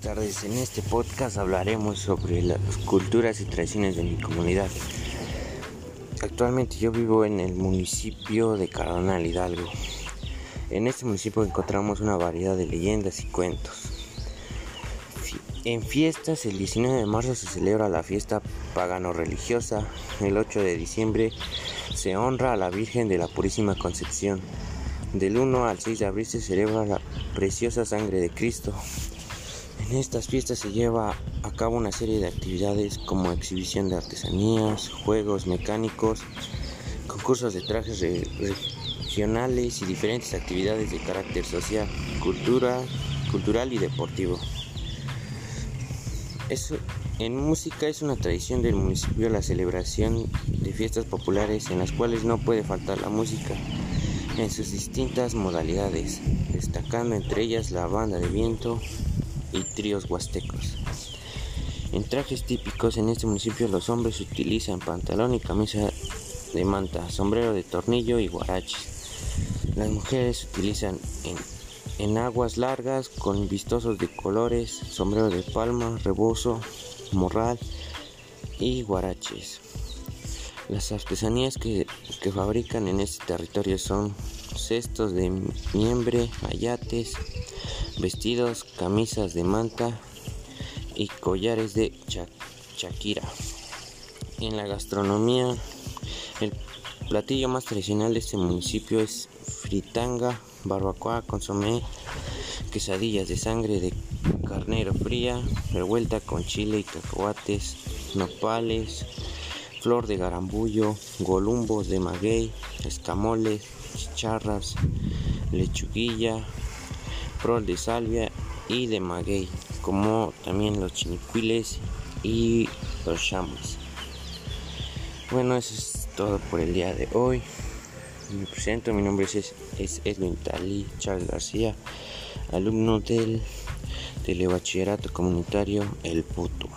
tardes. En este podcast hablaremos sobre las culturas y tradiciones de mi comunidad. Actualmente yo vivo en el municipio de Cardonal Hidalgo. En este municipio encontramos una variedad de leyendas y cuentos. En fiestas, el 19 de marzo se celebra la fiesta pagano-religiosa. El 8 de diciembre se honra a la Virgen de la Purísima Concepción. Del 1 al 6 de abril se celebra la preciosa sangre de Cristo. En estas fiestas se lleva a cabo una serie de actividades como exhibición de artesanías, juegos mecánicos, concursos de trajes regionales y diferentes actividades de carácter social, cultura, cultural y deportivo. en música es una tradición del municipio la celebración de fiestas populares en las cuales no puede faltar la música en sus distintas modalidades, destacando entre ellas la banda de viento, y tríos huastecos. En trajes típicos en este municipio los hombres utilizan pantalón y camisa de manta, sombrero de tornillo y guaraches. Las mujeres utilizan en, aguas largas con vistosos de colores, sombrero de palma, rebozo, morral y guaraches. Las artesanías que, que, fabrican en este territorio son cestos de miembre, ayates, vestidos, camisas de manta y collares de Shakira. En la gastronomía, el platillo más tradicional de este municipio es fritanga, barbacoa, consomé, quesadillas de sangre de carnero fría, revuelta con chile y cacahuates, nopales, flor de garambullo, golumbos de maguey, escamoles, chicharras, lechuguilla, rol de salvia y de maguey, como también los chinicuiles y los chamas. Bueno, eso es todo por el día de hoy. Me presento, mi nombre es, Edwin Tali Charles García, alumno del telebachillerato comunitario El Puto.